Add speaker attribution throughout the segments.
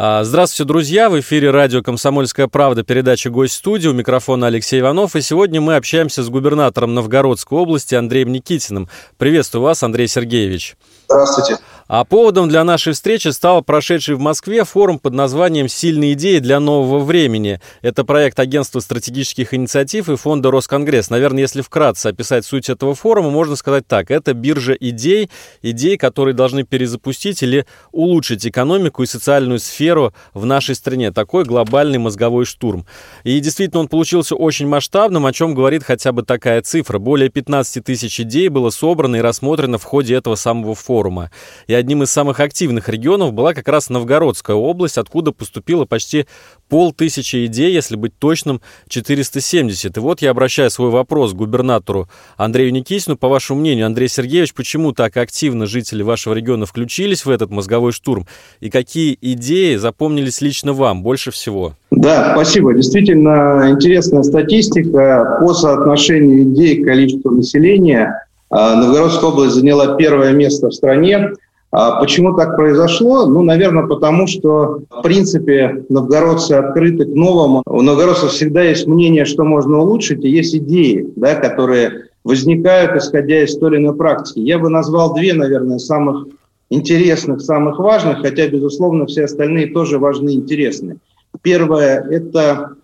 Speaker 1: А, Здравствуйте, друзья! В эфире радио «Комсомольская правда», передача «Гость студии». У микрофона Алексей Иванов. И сегодня мы общаемся с губернатором Новгородской области Андреем Никитиным. Приветствую вас, Андрей Сергеевич.
Speaker 2: Здравствуйте.
Speaker 1: А поводом для нашей встречи стал прошедший в Москве форум под названием «Сильные идеи для нового времени». Это проект Агентства стратегических инициатив и Фонда Росконгресс. Наверное, если вкратце описать суть этого форума, можно сказать так. Это биржа идей, идей, которые должны перезапустить или улучшить экономику и социальную сферу в нашей стране. Такой глобальный мозговой штурм. И действительно, он получился очень масштабным, о чем говорит хотя бы такая цифра. Более 15 тысяч идей было собрано и рассмотрено в ходе этого самого форума. И одним из самых активных регионов была как раз Новгородская область, откуда поступило почти полтысячи идей, если быть точным, 470. И вот я обращаю свой вопрос к губернатору Андрею Никитину. По вашему мнению, Андрей Сергеевич, почему так активно жители вашего региона включились в этот мозговой штурм? И какие идеи запомнились лично вам больше всего?
Speaker 2: Да, спасибо. Действительно интересная статистика по соотношению идей к количеству населения. А, Новгородская область заняла первое место в стране. А почему так произошло? Ну, наверное, потому что, в принципе, новгородцы открыты к новому. У новгородцев всегда есть мнение, что можно улучшить, и есть идеи, да, которые возникают, исходя из той или иной практики. Я бы назвал две, наверное, самых интересных, самых важных, хотя, безусловно, все остальные тоже важны и интересны. Первое – это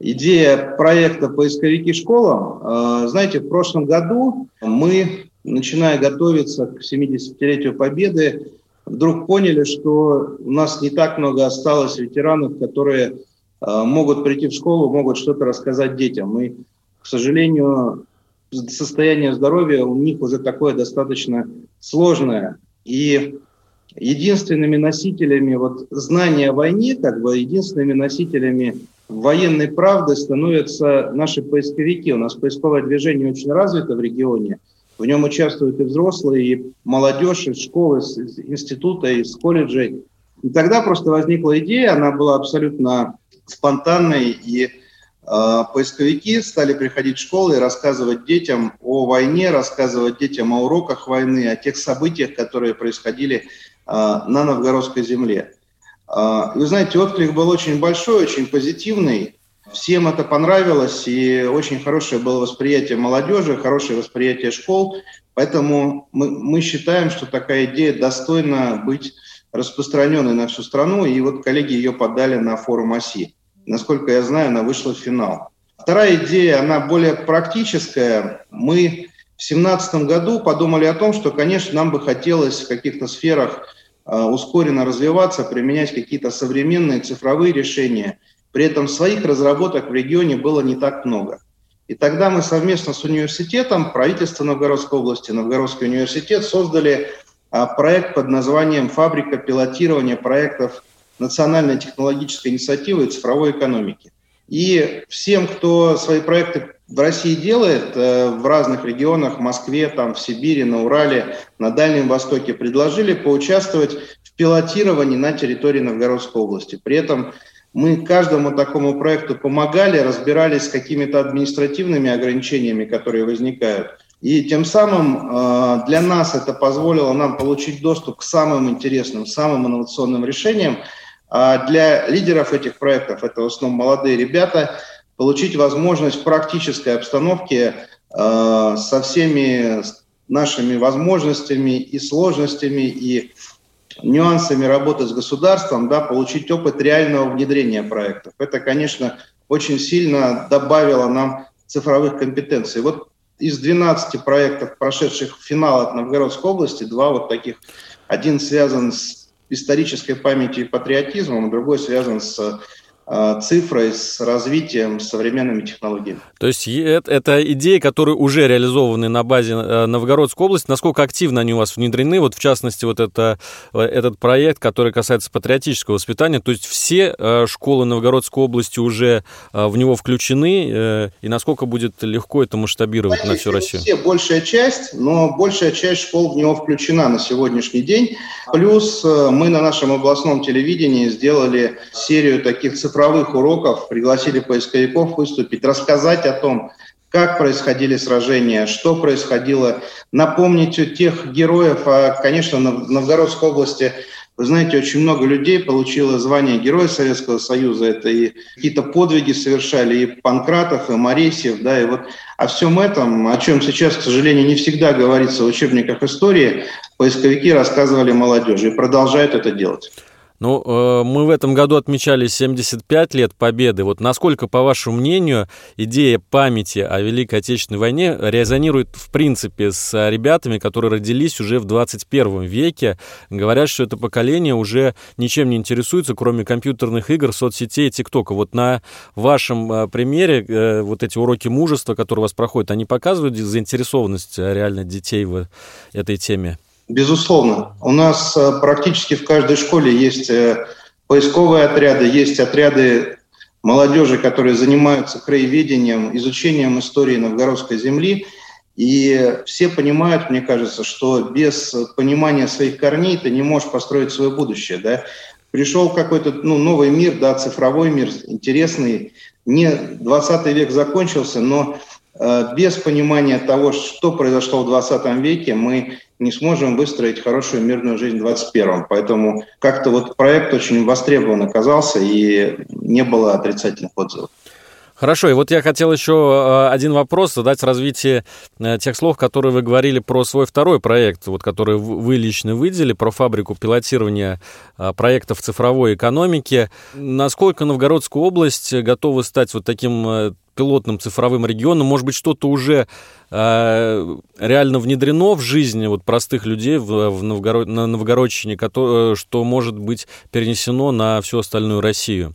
Speaker 2: идея проекта «Поисковики школам». А, знаете, в прошлом году мы начиная готовиться к 70-летию Победы, вдруг поняли, что у нас не так много осталось ветеранов, которые э, могут прийти в школу, могут что-то рассказать детям. И, к сожалению, состояние здоровья у них уже такое достаточно сложное. И единственными носителями вот знания о войне, как бы единственными носителями военной правды становятся наши поисковики. У нас поисковое движение очень развито в регионе – в нем участвуют и взрослые, и молодежь из школы, из института, из колледжей. И тогда просто возникла идея, она была абсолютно спонтанной, и э, поисковики стали приходить в школы и рассказывать детям о войне, рассказывать детям о уроках войны, о тех событиях, которые происходили э, на новгородской земле. Э, вы знаете, отклик был очень большой, очень позитивный. Всем это понравилось, и очень хорошее было восприятие молодежи, хорошее восприятие школ. Поэтому мы, мы считаем, что такая идея достойна быть распространенной на всю страну. И вот коллеги ее подали на форум оси. Насколько я знаю, она вышла в финал. Вторая идея, она более практическая. Мы в 2017 году подумали о том, что, конечно, нам бы хотелось в каких-то сферах э, ускоренно развиваться, применять какие-то современные цифровые решения – при этом своих разработок в регионе было не так много. И тогда мы совместно с университетом, правительство Новгородской области, Новгородский университет создали а, проект под названием «Фабрика пилотирования проектов национальной технологической инициативы и цифровой экономики». И всем, кто свои проекты в России делает, э, в разных регионах, в Москве, там, в Сибири, на Урале, на Дальнем Востоке, предложили поучаствовать в пилотировании на территории Новгородской области. При этом мы каждому такому проекту помогали, разбирались с какими-то административными ограничениями, которые возникают. И тем самым э, для нас это позволило нам получить доступ к самым интересным, самым инновационным решениям. А для лидеров этих проектов, это в основном молодые ребята, получить возможность в практической обстановке э, со всеми нашими возможностями и сложностями и нюансами работы с государством, да, получить опыт реального внедрения проектов. Это, конечно, очень сильно добавило нам цифровых компетенций. Вот из 12 проектов, прошедших финал от Новгородской области, два вот таких. Один связан с исторической памятью и патриотизмом, другой связан с цифрой, с развитием, с современными технологиями.
Speaker 1: То есть это идеи, которые уже реализованы на базе э, Новгородской области. Насколько активно они у вас внедрены? Вот в частности, вот это, э, этот проект, который касается патриотического воспитания. То есть все школы Новгородской области уже в него включены? И насколько будет легко это масштабировать Конечно, на всю Россию?
Speaker 2: Все, большая часть, но большая часть школ в него включена на сегодняшний день. Плюс мы на нашем областном телевидении сделали серию таких цифровых цифровых уроков пригласили поисковиков выступить, рассказать о том, как происходили сражения, что происходило, напомнить о тех героев, а, конечно, в Новгородской области вы знаете, очень много людей получило звание Героя Советского Союза. Это и какие-то подвиги совершали, и Панкратов, и Моресьев. Да, и вот о всем этом, о чем сейчас, к сожалению, не всегда говорится в учебниках истории, поисковики рассказывали молодежи и продолжают это делать.
Speaker 1: Ну, э, мы в этом году отмечали 75 лет Победы. Вот насколько, по вашему мнению, идея памяти о Великой Отечественной войне резонирует, в принципе, с ребятами, которые родились уже в 21 веке? Говорят, что это поколение уже ничем не интересуется, кроме компьютерных игр, соцсетей и ТикТока. Вот на вашем э, примере э, вот эти уроки мужества, которые у вас проходят, они показывают заинтересованность реально детей в этой теме?
Speaker 2: Безусловно. У нас э, практически в каждой школе есть э, поисковые отряды, есть отряды молодежи, которые занимаются краеведением, изучением истории новгородской земли. И все понимают, мне кажется, что без понимания своих корней ты не можешь построить свое будущее. Да? Пришел какой-то ну, новый мир, да, цифровой мир, интересный. Не 20 век закончился, но без понимания того, что произошло в 20 веке, мы не сможем выстроить хорошую мирную жизнь в 21-м. Поэтому как-то вот проект очень востребован оказался, и не было отрицательных отзывов.
Speaker 1: Хорошо, и вот я хотел еще э, один вопрос задать с развития э, тех слов, которые вы говорили про свой второй проект, вот, который вы лично выделили, про фабрику пилотирования э, проектов цифровой экономики. Насколько Новгородская область готова стать вот таким пилотным цифровым регионом? Может быть, что-то уже э, реально внедрено в жизнь вот, простых людей в, в Новгород, на Новгородчине, который, что может быть перенесено на всю остальную Россию?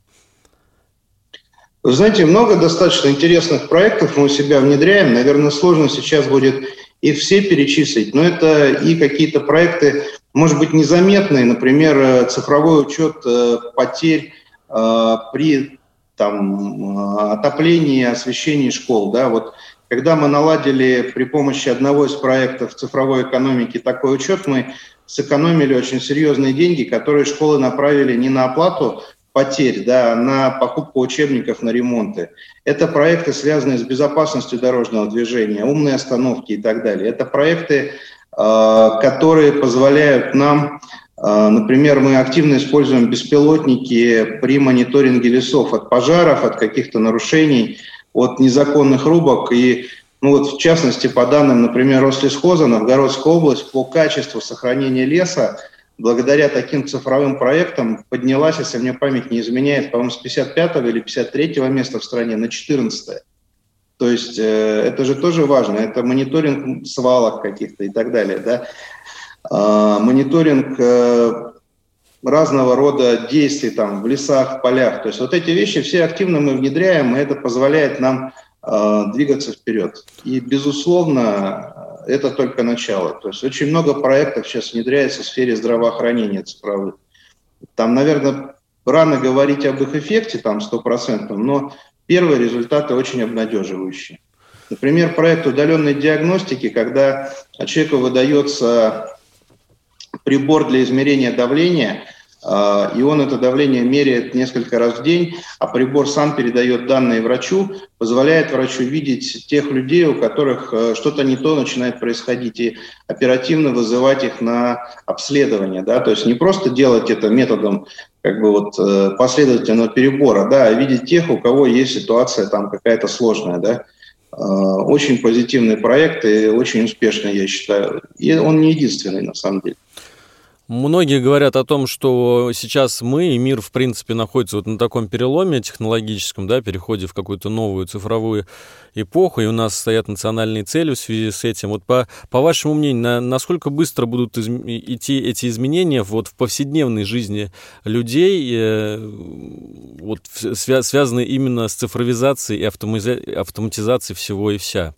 Speaker 2: Знаете, много достаточно интересных проектов мы у себя внедряем. Наверное, сложно сейчас будет их все перечислить, но это и какие-то проекты, может быть, незаметные, например, э, цифровой учет э, потерь э, при там, отоплении, освещении школ. Да? Вот когда мы наладили при помощи одного из проектов цифровой экономики такой учет, мы сэкономили очень серьезные деньги, которые школы направили не на оплату потерь, да, на покупку учебников, на ремонты. Это проекты, связанные с безопасностью дорожного движения, умные остановки и так далее. Это проекты, э, которые позволяют нам, э, например, мы активно используем беспилотники при мониторинге лесов от пожаров, от каких-то нарушений, от незаконных рубок. И ну вот, в частности, по данным, например, Рослесхоза, Новгородская область по качеству сохранения леса благодаря таким цифровым проектам поднялась, если мне память не изменяет, по-моему, с 55 или 53 места в стране на 14 То есть э, это же тоже важно, это мониторинг свалок каких-то и так далее, да. Э, мониторинг э, разного рода действий там в лесах, в полях. То есть вот эти вещи все активно мы внедряем, и это позволяет нам э, двигаться вперед. И, безусловно, это только начало. То есть очень много проектов сейчас внедряется в сфере здравоохранения цифровых. Там, наверное, рано говорить об их эффекте, там, стопроцентном, но первые результаты очень обнадеживающие. Например, проект удаленной диагностики, когда человеку выдается прибор для измерения давления – а, и он это давление меряет несколько раз в день, а прибор сам передает данные врачу, позволяет врачу видеть тех людей, у которых э, что-то не то начинает происходить, и оперативно вызывать их на обследование. Да? То есть не просто делать это методом как бы вот э, последовательного перебора, да, а видеть тех, у кого есть ситуация там какая-то сложная. Да? Очень позитивный проект и очень успешный, я считаю. И он не единственный, на самом деле.
Speaker 1: Многие говорят о том, что сейчас мы и мир, в принципе, находится вот на таком переломе технологическом, да, переходе в какую-то новую цифровую эпоху, и у нас стоят национальные цели в связи с этим. Вот по, по вашему мнению, на, насколько быстро будут из, идти эти изменения вот в повседневной жизни людей, э, вот свя, связанные именно с цифровизацией и автоматизацией всего и вся?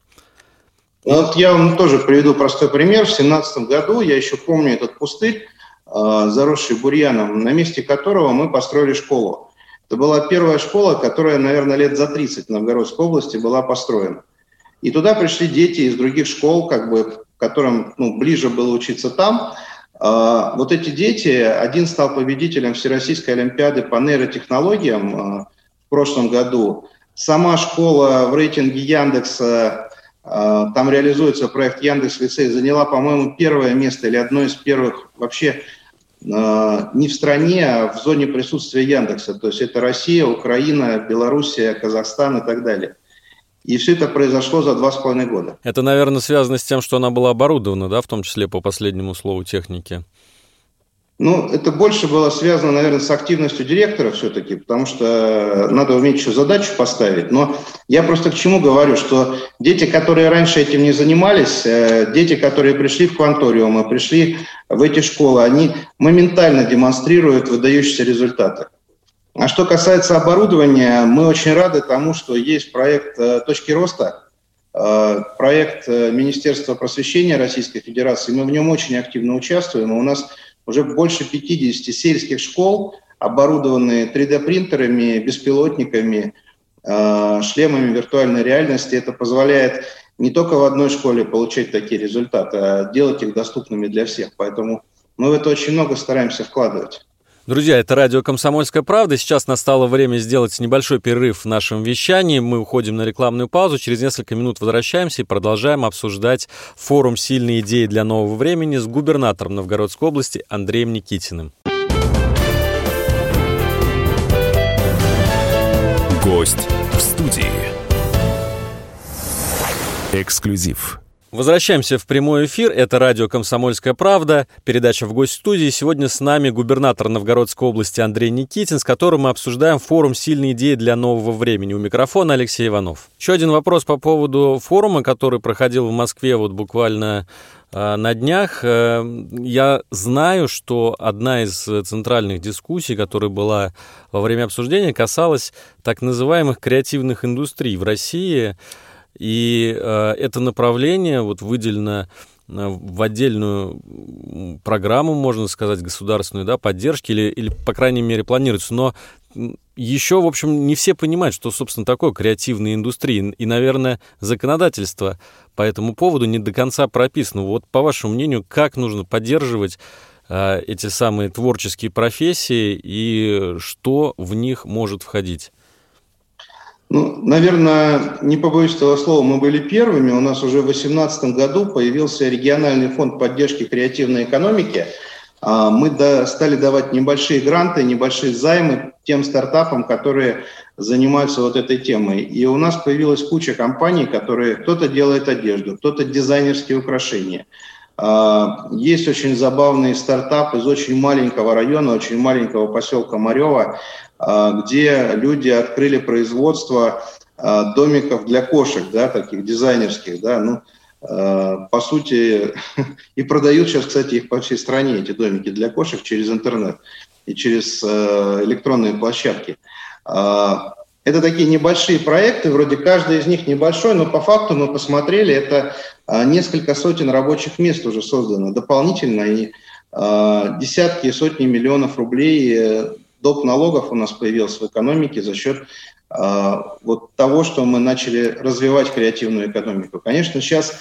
Speaker 2: Ну, вот я вам тоже приведу простой пример. В 2017 году, я еще помню этот пустырь, заросший бурьяном, на месте которого мы построили школу. Это была первая школа, которая, наверное, лет за 30 в Новгородской области была построена. И туда пришли дети из других школ, как бы, которым ну, ближе было учиться там. Э, вот эти дети, один стал победителем Всероссийской Олимпиады по нейротехнологиям э, в прошлом году. Сама школа в рейтинге Яндекса там реализуется проект Яндекс Лицей, заняла, по-моему, первое место или одно из первых вообще Э, не в стране, а в зоне присутствия Яндекса. То есть это Россия, Украина, Белоруссия, Казахстан и так далее. И все это произошло за два с половиной года.
Speaker 1: Это, наверное, связано с тем, что она была оборудована, да, в том числе по последнему слову техники.
Speaker 2: Ну, это больше было связано, наверное, с активностью директора все-таки, потому что надо уметь еще задачу поставить. Но я просто к чему говорю, что дети, которые раньше этим не занимались, э, дети, которые пришли в кванториумы, пришли в эти школы, они моментально демонстрируют выдающиеся результаты. А что касается оборудования, мы очень рады тому, что есть проект э, «Точки роста», э, проект Министерства просвещения Российской Федерации. Мы в нем очень активно участвуем, и у нас уже больше 50 сельских школ, оборудованные 3D-принтерами, беспилотниками, э, шлемами виртуальной реальности. Это позволяет не только в одной школе получать такие результаты, а делать их доступными для всех. Поэтому мы в это очень много стараемся вкладывать.
Speaker 1: Друзья, это радио «Комсомольская правда». Сейчас настало время сделать небольшой перерыв в нашем вещании. Мы уходим на рекламную паузу. Через несколько минут возвращаемся и продолжаем обсуждать форум «Сильные идеи для нового времени» с губернатором Новгородской области Андреем Никитиным.
Speaker 3: Гость в студии. Эксклюзив.
Speaker 1: Возвращаемся в прямой эфир. Это радио «Комсомольская правда». Передача в гость студии. Сегодня с нами губернатор Новгородской области Андрей Никитин, с которым мы обсуждаем форум «Сильные идеи для нового времени». У микрофона Алексей Иванов. Еще один вопрос по поводу форума, который проходил в Москве вот буквально э, на днях. Э, я знаю, что одна из центральных дискуссий, которая была во время обсуждения, касалась так называемых креативных индустрий в России – и э, это направление вот выделено э, в отдельную программу, можно сказать, государственную да, поддержки, или, или, по крайней мере, планируется. Но еще, в общем, не все понимают, что, собственно, такое креативная индустрия. И, наверное, законодательство по этому поводу не до конца прописано. Вот, по вашему мнению, как нужно поддерживать э, эти самые творческие профессии и что в них может входить?
Speaker 2: Ну, наверное, не побоюсь этого слова, мы были первыми. У нас уже в 2018 году появился региональный фонд поддержки креативной экономики. А, мы стали давать небольшие гранты, небольшие займы тем стартапам, которые занимаются вот этой темой. И у нас появилась куча компаний, которые кто-то делает одежду, кто-то дизайнерские украшения. А, есть очень забавный стартап из очень маленького района, очень маленького поселка Марева, где люди открыли производство а, домиков для кошек, да, таких дизайнерских, да, ну, а, по сути, и продают сейчас, кстати, их по всей стране, эти домики для кошек через интернет и через электронные площадки. Это такие небольшие проекты, вроде каждый из них небольшой, но по факту мы посмотрели, это несколько сотен рабочих мест уже создано дополнительно, и десятки и сотни миллионов рублей э, доп. налогов у нас появился в экономике за счет э, вот того, что мы начали развивать креативную экономику. Конечно, сейчас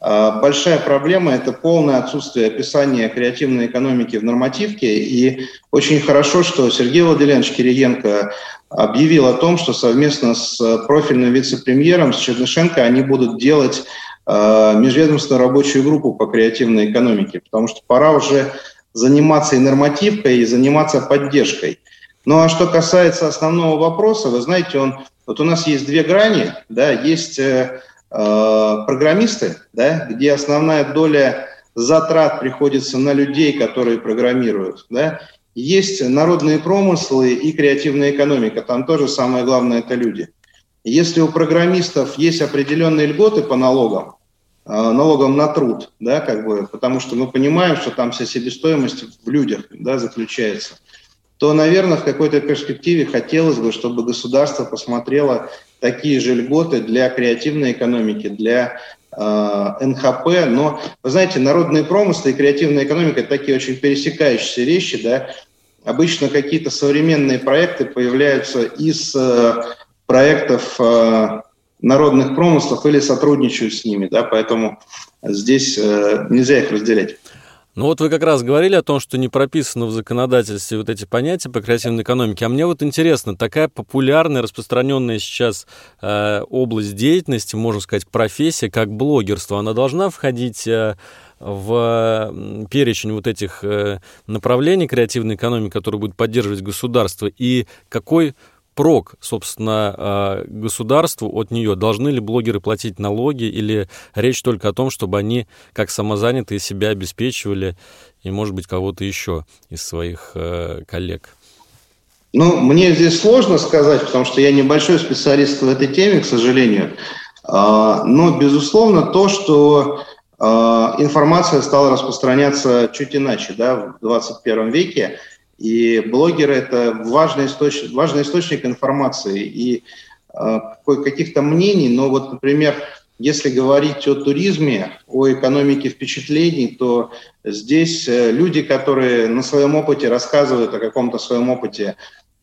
Speaker 2: э, большая проблема – это полное отсутствие описания креативной экономики в нормативке. И очень хорошо, что Сергей Владимирович Кириенко объявил о том, что совместно с профильным вице-премьером, с Чернышенко, они будут делать э, межведомственную рабочую группу по креативной экономике, потому что пора уже заниматься и нормативкой, и заниматься поддержкой. Ну а что касается основного вопроса, вы знаете, он, вот у нас есть две грани, да, есть э, э, программисты, да, где основная доля затрат приходится на людей, которые программируют. Да? Есть народные промыслы и креативная экономика. Там тоже самое главное – это люди. Если у программистов есть определенные льготы по налогам, э, налогам на труд, да, как бы, потому что мы понимаем, что там вся себестоимость в людях да, заключается, то, наверное, в какой-то перспективе хотелось бы, чтобы государство посмотрело такие же льготы для креативной экономики, для э, НХП. Но, вы знаете, народные промыслы и креативная экономика – это такие очень пересекающиеся вещи. Да? Обычно какие-то современные проекты появляются из э, проектов э, народных промыслов или сотрудничают с ними. Да? Поэтому здесь э, нельзя их разделять.
Speaker 1: Ну вот вы как раз говорили о том, что не прописано в законодательстве вот эти понятия по креативной экономике. А мне вот интересно, такая популярная, распространенная сейчас э, область деятельности, можно сказать, профессия, как блогерство, она должна входить э, в перечень вот этих э, направлений креативной экономики, которые будут поддерживать государство, и какой прок, собственно, а, государству от нее? Должны ли блогеры платить налоги или речь только о том, чтобы они как самозанятые себя обеспечивали и, может быть, кого-то еще из своих э, коллег?
Speaker 2: Ну, мне здесь сложно сказать, потому что я небольшой специалист в этой теме, к сожалению. А, но, безусловно, то, что а, информация стала распространяться чуть иначе да, в 21 веке, и блогеры – это важный источник, важный источник информации и э, каких-то мнений. Но вот, например, если говорить о туризме, о экономике впечатлений, то здесь э, люди, которые на своем опыте рассказывают о каком-то своем опыте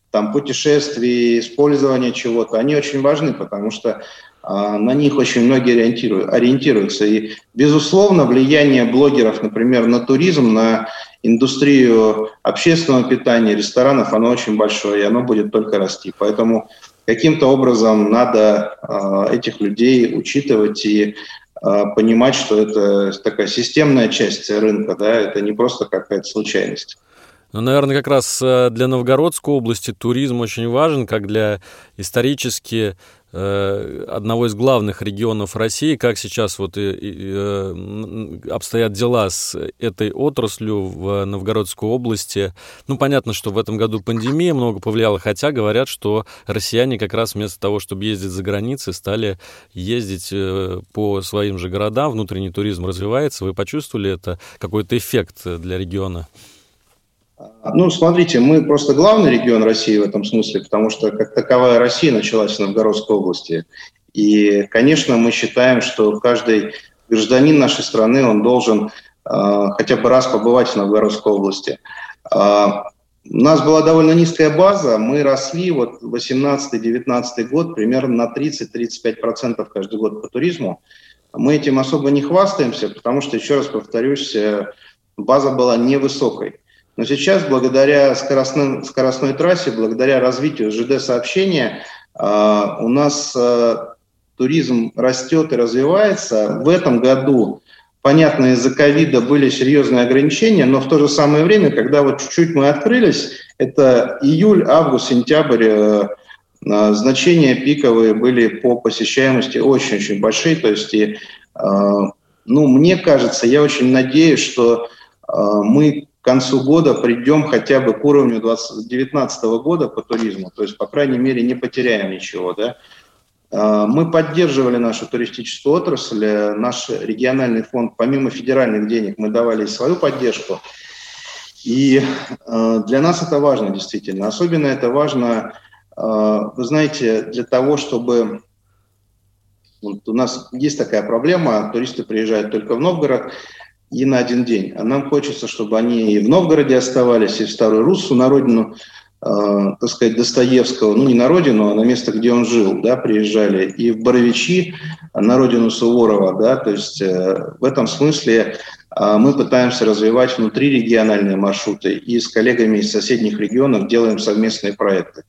Speaker 2: там, путешествий, использования чего-то, они очень важны, потому что на них очень многие ориентируются. И, безусловно, влияние блогеров, например, на туризм, на индустрию общественного питания, ресторанов, оно очень большое, и оно будет только расти. Поэтому каким-то образом надо э, этих людей учитывать и э, понимать, что это такая системная часть рынка, да, это не просто какая-то случайность.
Speaker 1: Ну, наверное, как раз э, для Новгородской области туризм очень важен, как для исторически одного из главных регионов России, как сейчас вот и, и, э, обстоят дела с этой отраслью в Новгородской области. Ну, понятно, что в этом году пандемия много повлияла, хотя говорят, что россияне как раз вместо того, чтобы ездить за границей, стали ездить э, по своим же городам, внутренний туризм развивается. Вы почувствовали это, какой-то эффект для региона?
Speaker 2: Ну, смотрите, мы просто главный регион России в этом смысле, потому что как таковая Россия началась в Новгородской области. И, конечно, мы считаем, что каждый гражданин нашей страны, он должен э, хотя бы раз побывать в Новгородской области. Э, у нас была довольно низкая база, мы росли вот 18-19 год примерно на 30-35% каждый год по туризму. Мы этим особо не хвастаемся, потому что, еще раз повторюсь, э, база была невысокой. Но сейчас, благодаря скоростным, скоростной трассе, благодаря развитию ЖД-сообщения, а, у нас а, туризм растет и развивается. В этом году, понятно, из-за ковида были серьезные ограничения, но в то же самое время, когда вот чуть-чуть мы открылись, это июль, август, сентябрь, а, значения пиковые были по посещаемости очень-очень большие. То есть, и, ну, мне кажется, я очень надеюсь, что мы к концу года придем хотя бы к уровню 2019 года по туризму, то есть, по крайней мере, не потеряем ничего. Да? А, мы поддерживали нашу туристическую отрасль, наш региональный фонд, помимо федеральных денег, мы давали свою поддержку. И а, для нас это важно действительно. Особенно это важно, а, вы знаете, для того, чтобы... Вот у нас есть такая проблема, туристы приезжают только в Новгород, и на один день. А нам хочется, чтобы они и в Новгороде оставались, и в Старую Руссу, на родину, э, так сказать, Достоевского, ну не на родину, а на место, где он жил, да, приезжали, и в Боровичи, на родину Суворова, да, то есть э, в этом смысле э, мы пытаемся развивать внутрирегиональные маршруты и с коллегами из соседних регионов делаем совместные проекты.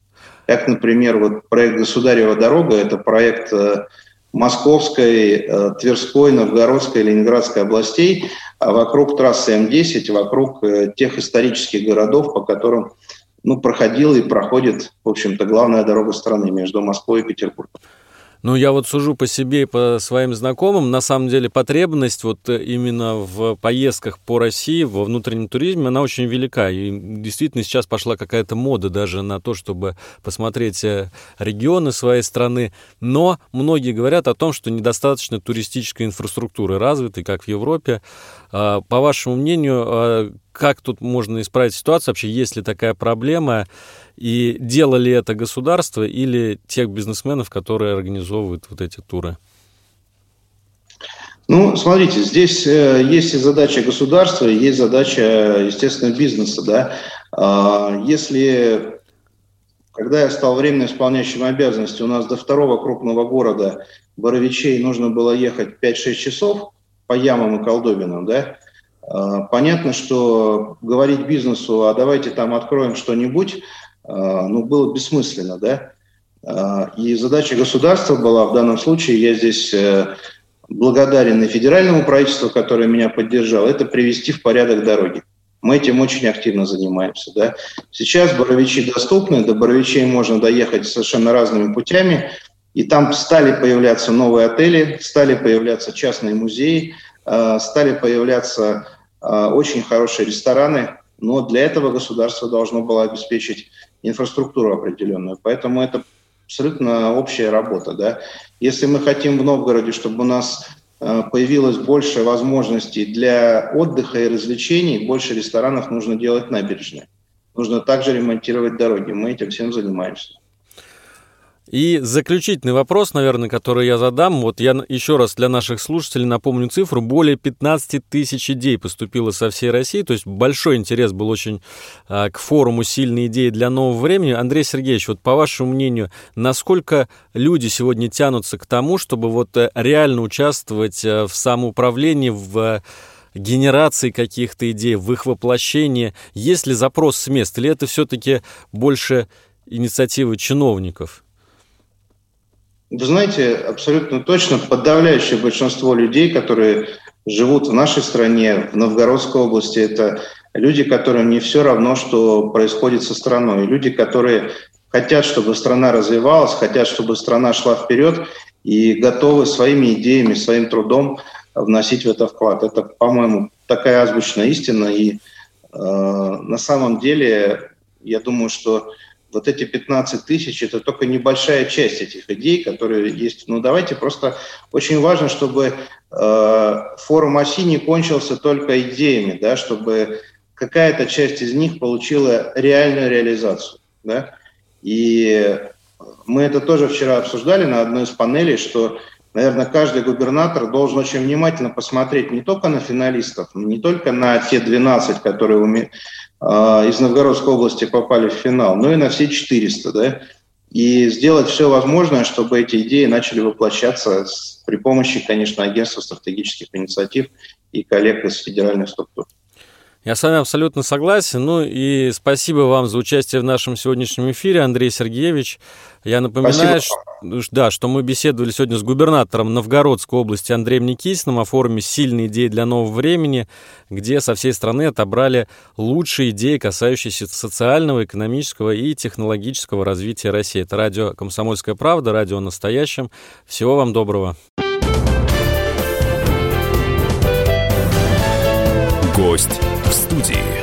Speaker 2: Как, например, вот проект «Государева дорога» – это проект э, Московской, э, Тверской, Новгородской, Ленинградской областей, а вокруг трассы М10, вокруг э, тех исторических городов, по которым ну, проходила и проходит, в общем-то, главная дорога страны между Москвой и Петербургом.
Speaker 1: Ну, я вот сужу по себе и по своим знакомым. На самом деле потребность вот э, именно в поездках по России, во внутреннем туризме, она очень велика. И действительно сейчас пошла какая-то мода даже на то, чтобы посмотреть э, регионы своей страны. Но многие говорят о том, что недостаточно туристической инфраструктуры развитой, как в Европе. А, по вашему мнению, а, как тут можно исправить ситуацию? Вообще, есть ли такая проблема? И делали это государство или тех бизнесменов, которые организовывают вот эти туры?
Speaker 2: Ну, смотрите, здесь э, есть и задача государства, и есть задача, естественно, бизнеса. Да? Э, если, когда я стал временно исполняющим обязанности, у нас до второго крупного города Боровичей нужно было ехать 5-6 часов по ямам и колдобинам, да, понятно, что говорить бизнесу, а давайте там откроем что-нибудь, а, ну, было бессмысленно, да. А, и задача государства была в данном случае, я здесь э, благодарен и федеральному правительству, которое меня поддержало, это привести в порядок дороги. Мы этим очень активно занимаемся. Да? Сейчас Боровичи доступны, до Боровичей можно доехать совершенно разными путями, и там стали появляться новые отели, стали появляться частные музеи, а, стали появляться очень хорошие рестораны, но для этого государство должно было обеспечить инфраструктуру определенную. Поэтому это абсолютно общая работа. Да? Если мы хотим в Новгороде, чтобы у нас э, появилось больше возможностей для отдыха и развлечений, больше ресторанов нужно делать набережные. Нужно также ремонтировать дороги. Мы этим всем занимаемся.
Speaker 1: И заключительный вопрос, наверное, который я задам. Вот я еще раз для наших слушателей напомню цифру. Более 15 тысяч идей поступило со всей России. То есть большой интерес был очень а, к форуму «Сильные идеи для нового времени». Андрей Сергеевич, вот по вашему мнению, насколько люди сегодня тянутся к тому, чтобы вот э, реально участвовать э, в самоуправлении, в генерации каких-то идей, в их воплощении? Есть ли запрос с мест? Или это все-таки больше инициативы чиновников?
Speaker 2: Вы знаете, абсолютно точно подавляющее большинство людей, которые живут в нашей стране, в Новгородской области, это люди, которым не все равно, что происходит со страной. Люди, которые хотят, чтобы страна развивалась, хотят, чтобы страна шла вперед и готовы своими идеями, своим трудом вносить в это вклад. Это, по-моему, такая азбучная истина. И э, на самом деле, я думаю, что вот эти 15 тысяч – это только небольшая часть этих идей, которые есть. Ну, давайте просто… Очень важно, чтобы э, форум оси не кончился только идеями, да, чтобы какая-то часть из них получила реальную реализацию. Да? И мы это тоже вчера обсуждали на одной из панелей, что, наверное, каждый губернатор должен очень внимательно посмотреть не только на финалистов, не только на те 12, которые а, из Новгородской области попали в финал, но и на все 400, да, и сделать все возможное, чтобы эти идеи начали воплощаться при помощи, конечно, агентства стратегических инициатив и коллег из федеральных структур.
Speaker 1: Я с вами абсолютно согласен. Ну и спасибо вам за участие в нашем сегодняшнем эфире, Андрей Сергеевич. Я напоминаю, что, да, что мы беседовали сегодня с губернатором Новгородской области Андреем Никитиным о форуме «Сильные идеи для нового времени», где со всей страны отобрали лучшие идеи, касающиеся социального, экономического и технологического развития России. Это радио «Комсомольская правда», радио «Настоящем». Всего вам доброго.
Speaker 3: Гость в студии.